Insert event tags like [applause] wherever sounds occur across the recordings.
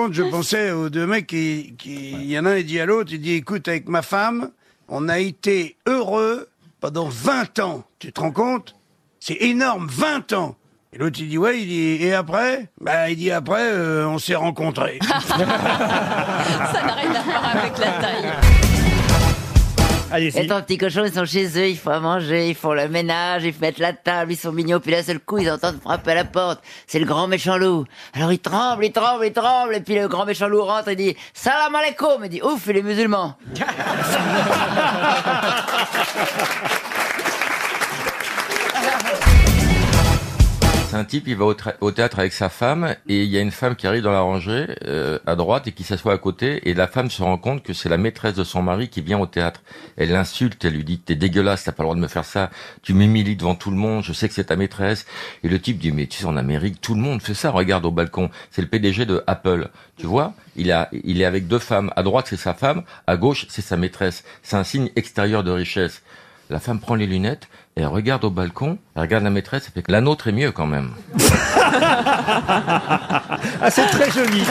compte, je pensais aux deux mecs qui, qui, il y en a un, il dit à l'autre, il dit, écoute, avec ma femme, on a été heureux pendant 20 ans. Tu te rends compte? C'est énorme, 20 ans. Et l'autre, il dit, ouais, il dit, et après? Bah, il dit, après, euh, on s'est rencontrés. [laughs] Ça n'a rien à voir avec la taille. Et Allez-y. ton petit cochon, ils sont chez eux, ils font à manger, ils font le ménage, ils mettent la table, ils sont mignons, puis d'un seul coup, ils entendent frapper à la porte. C'est le grand méchant loup. Alors ils tremblent, ils tremblent, ils tremblent, et puis le grand méchant loup rentre et dit Salam alaikum, il dit Ouf, il est musulman. [laughs] un type, il va au, théâtre avec sa femme et il y a une femme qui arrive dans la rangée euh, à droite et qui s'assoit à côté et la femme se rend compte que c'est la maîtresse de son mari qui vient au théâtre. Elle l'insulte, elle lui dit t'es dégueulasse, t'as pas le droit de me faire ça, tu m'humilies devant tout le monde, je sais que c'est ta maîtresse. Et le type dit mais tu sais en Amérique tout le monde fait ça, regarde au balcon, c'est le PDG de Apple, tu vois Il a, il est avec deux femmes, à droite c'est sa femme, à gauche c'est sa maîtresse. C'est un signe extérieur de richesse. La femme prend les lunettes et elle regarde au balcon, elle regarde la maîtresse et fait que la nôtre est mieux quand même. [laughs] Ah, c'est très joli.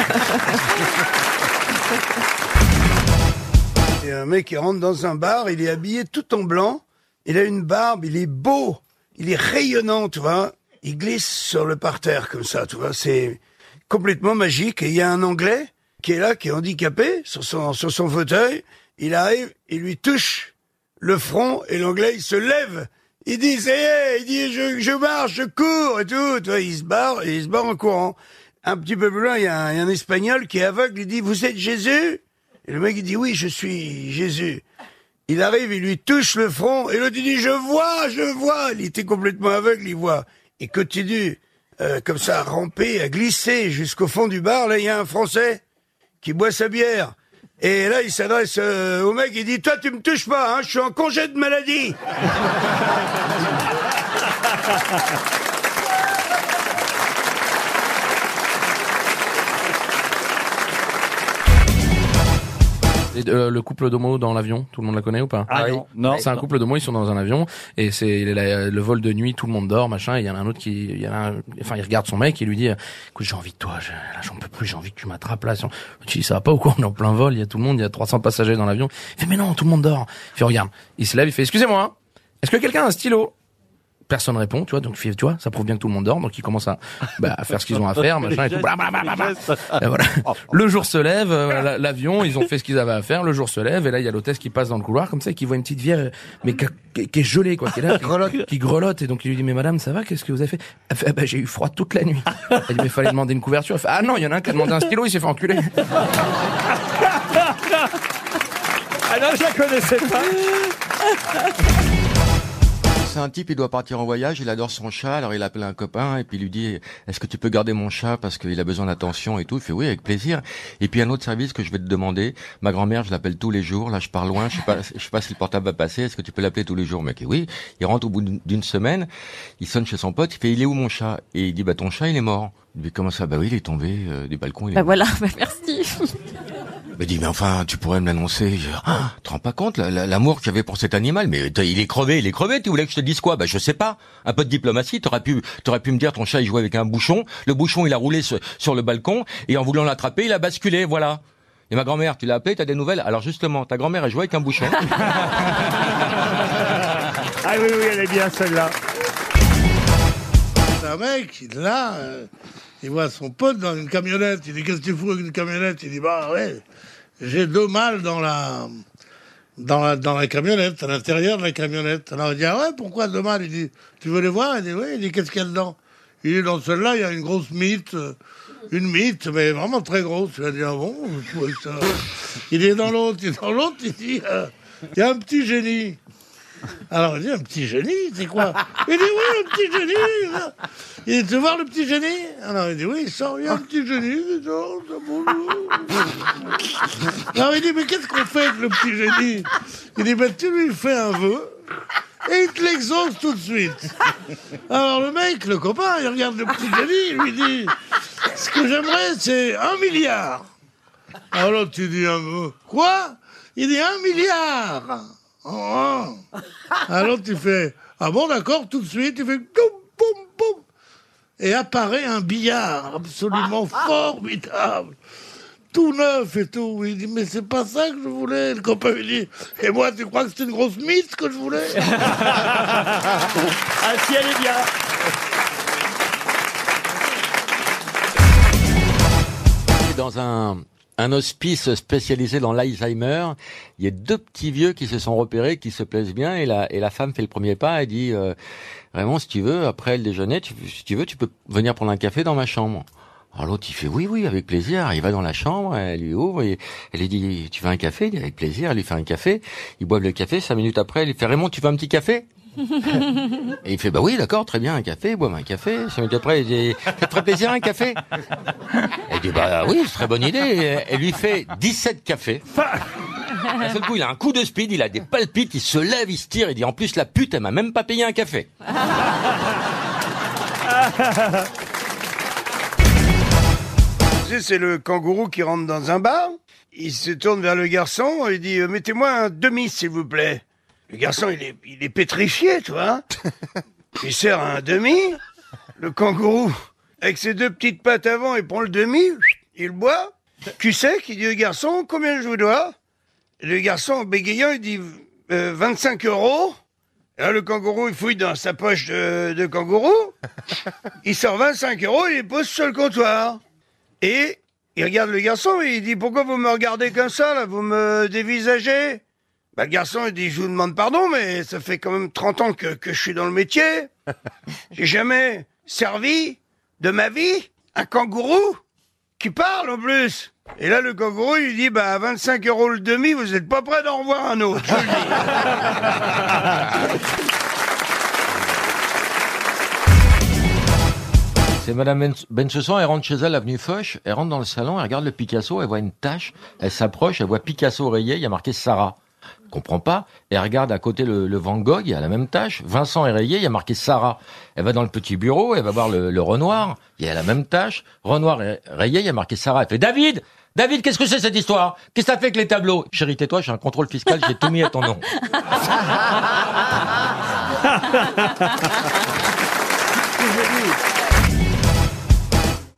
Et un mec qui rentre dans un bar, il est habillé tout en blanc, il a une barbe, il est beau, il est rayonnant, tu vois. Il glisse sur le parterre comme ça, tu vois. C'est complètement magique. Et il y a un Anglais qui est là, qui est handicapé sur son, sur son fauteuil. Il arrive, il lui touche le front et l'Anglais, il se lève. Il dit, ça y est, il dit, je, je marche, je cours et tout. Tu vois, il se barre et il se barre en courant. Un petit peu plus loin, il y a un, il y a un Espagnol qui est aveugle, il dit, vous êtes Jésus? Et le mec, il dit, oui, je suis Jésus. Il arrive, il lui touche le front, et l'autre, il dit, je vois, je vois. Il était complètement aveugle, il voit. Il continue, euh, comme ça, à ramper, à glisser jusqu'au fond du bar. Là, il y a un Français qui boit sa bière. Et là, il s'adresse euh, au mec, il dit, toi, tu me touches pas, hein, je suis en congé de maladie. [laughs] Euh, le couple d'homo dans l'avion, tout le monde la connaît ou pas Ah non, non. C'est un couple d'homo, ils sont dans un avion et c'est la- le vol de nuit, tout le monde dort, machin. Et il y en a un autre qui, il y en a un- enfin, il regarde son mec et il lui dit, écoute, j'ai envie de toi, je- là, j'en peux plus, j'ai envie que tu m'attrapes là. Tu dis, ça va pas ou quoi? On est en plein vol, il y a tout le monde, il y a 300 passagers dans l'avion. Il fait, mais non, tout le monde dort. Il fait, regarde, il se lève, il fait, excusez-moi, est-ce que quelqu'un a un stylo? Personne répond, tu vois, donc tu vois, ça prouve bien que tout le monde dort, donc il commence à, bah, à faire ce qu'ils ont à faire, [laughs] machin et tout. Blablabla. Et voilà. [laughs] Le jour se lève, euh, la- l'avion, ils ont fait ce qu'ils avaient à faire. Le jour se lève, et là il y a l'hôtesse qui passe dans le couloir comme ça, et qui voit une petite vieille, mais qui, a- qui- qui est gelée quoi, qui est là, [laughs] qui, qui grelotte, et donc il lui dit mais madame ça va, qu'est-ce que vous avez fait? Elle fait ah, bah, j'ai eu froid toute la nuit. Elle dit mais il fallait demander une couverture. Elle fait ah non, il y en a un qui a demandé un stylo, il s'est fait enculer. Ah non, je la connaissais pas. C'est un type, il doit partir en voyage, il adore son chat, alors il appelle un copain et puis il lui dit est-ce que tu peux garder mon chat parce qu'il a besoin d'attention et tout? Il fait oui avec plaisir. Et puis un autre service que je vais te demander, ma grand-mère, je l'appelle tous les jours. Là, je pars loin, je sais pas, [laughs] je sais pas si le portable va passer. Est-ce que tu peux l'appeler tous les jours? Mec, et oui. Il rentre au bout d'une- semaine, il sonne chez son pote, il fait il est où mon chat? Et il dit bah ton chat il est mort. Il dit comment ça? Bah oui, il est tombé euh, du balcon. Il est Bah mort. voilà, [laughs] bah merci. Il dit, mais enfin, tu pourrais me l'annoncer. Je, ah, rends pas compte, la- la- l'amour que j'avais pour cet animal, mais t'as- il est crevé, il est crevé, tu voulais que je te dise quoi? Bah je sais pas. Un peu de diplomatie, t'aurais pu, t'aurais pu me dire ton chat il jouait avec un bouchon, le bouchon il a roulé sur, sur le balcon, et en voulant l'attraper, il a basculé, voilà. Et ma grand-mère, tu l'as appelée, t'as des nouvelles? Alors justement, ta grand-mère elle jouait avec un bouchon. [laughs] Ah oui, oui, elle est bien celle-là. Un mec, là, euh, il voit son pote dans une camionnette. Il dit Qu'est-ce que tu fous avec une camionnette? Il dit Bah ouais, j'ai deux mâles dans la, dans la, dans la camionnette, à l'intérieur de la camionnette. Alors il dit Ah ouais, pourquoi deux mâles? Il dit Tu veux les voir? Il dit Oui, il dit Qu'est-ce qu'il y a dedans? Il dit Dans celle-là, il y a une grosse mythe. euh, Une mythe, mais vraiment très grosse. Il dit Ah bon Il est dans l'autre, il est dans l'autre, il dit euh, Il y a un petit génie. Alors il dit un petit génie, c'est quoi Il dit oui, un petit génie. Il dit tu voir le petit génie Alors il dit oui, il sort, il y a un petit génie. il ça bonjour. Alors il dit mais qu'est-ce qu'on fait avec le petit génie Il dit ben tu lui fais un vœu et il te l'exauce tout de suite. Alors le mec, le copain, il regarde le petit génie, il lui dit ce que j'aimerais c'est un milliard. Alors tu dis un vœu. Quoi Il dit un milliard. Oh. Alors tu fais ah bon d'accord tout de suite tu fais boum boum boum et apparaît un billard absolument formidable tout neuf et tout. Il dit, mais c'est pas ça que je voulais. Le copain lui dit, et moi, tu crois que c'était une grosse mythe que je voulais? [laughs] Ah si, elle est bien. Dans un, un hospice spécialisé dans l'Alzheimer, il y a deux petits vieux qui se sont repérés, qui se plaisent bien, et la, et la femme fait le premier pas et dit euh, Vraiment, si tu veux, après le déjeuner, tu, si tu veux, tu peux venir prendre un café dans ma chambre. Alors l'autre, il fait oui, oui, avec plaisir. Il va dans la chambre, elle lui ouvre, et elle lui dit, tu veux un café? Il dit, avec plaisir, elle lui fait un café. Ils boivent le café, cinq minutes après, elle lui fait, Raymond, tu veux un petit café? [laughs] Et il fait, bah oui, d'accord, très bien, un café, boivent un café. Minutes après, il dit, ça te ferait plaisir un café [laughs] Elle dit, bah oui, c'est très bonne idée. Et Elle lui fait 17 cafés. D'un seul coup, il a un coup de speed, il a des palpites, il se lève, il se tire, il dit, en plus, la pute, elle m'a même pas payé un café. [laughs] Tu sais, c'est le kangourou qui rentre dans un bar. Il se tourne vers le garçon et dit euh, Mettez-moi un demi, s'il vous plaît. Le garçon, il est, il est pétrifié, tu vois. [laughs] Il sert un demi. Le kangourou, avec ses deux petites pattes avant, il prend le demi, il boit. Tu sais qu'il dit au garçon Combien je vous dois? Le garçon, en bégayant, il dit Euh, 25 euros. Et là, le kangourou, il fouille dans sa poche de, de kangourou. Il sort 25 euros, il les pose sur le comptoir. Et il regarde le garçon et il dit Pourquoi vous me regardez comme ça, là? Vous me dévisagez? Bah, Le garçon, il dit Je vous demande pardon, mais ça fait quand même 30 ans que, que je suis dans le métier. [laughs] J'ai jamais servi de ma vie un kangourou qui parle en plus. Et là, le kangourou, il dit Bah, 25 euros le demi, vous êtes pas prêt d'en revoir un autre. Je vous le dis. [laughs] C'est Madame Ben- Bensoussan, elle rentre chez elle, avenue Foch, elle rentre dans le salon, elle regarde le Picasso, elle voit une tache, elle s'approche, elle voit Picasso rayé, il y a marqué Sarah. Comprend pas, et elle regarde à côté le, Van Gogh, il y a la même tâche, Vincent est rayé, il y a marqué Sarah. Elle va dans le petit bureau, elle va voir le, Renoir, il y a la même tâche, Renoir est rayé, il y a marqué Sarah. Elle fait David David, qu'est-ce que c'est cette histoire? Qu'est-ce que ça fait avec les tableaux? Chérie, tais-toi, j'ai un contrôle fiscal, j'ai tout mis à ton nom. [laughs]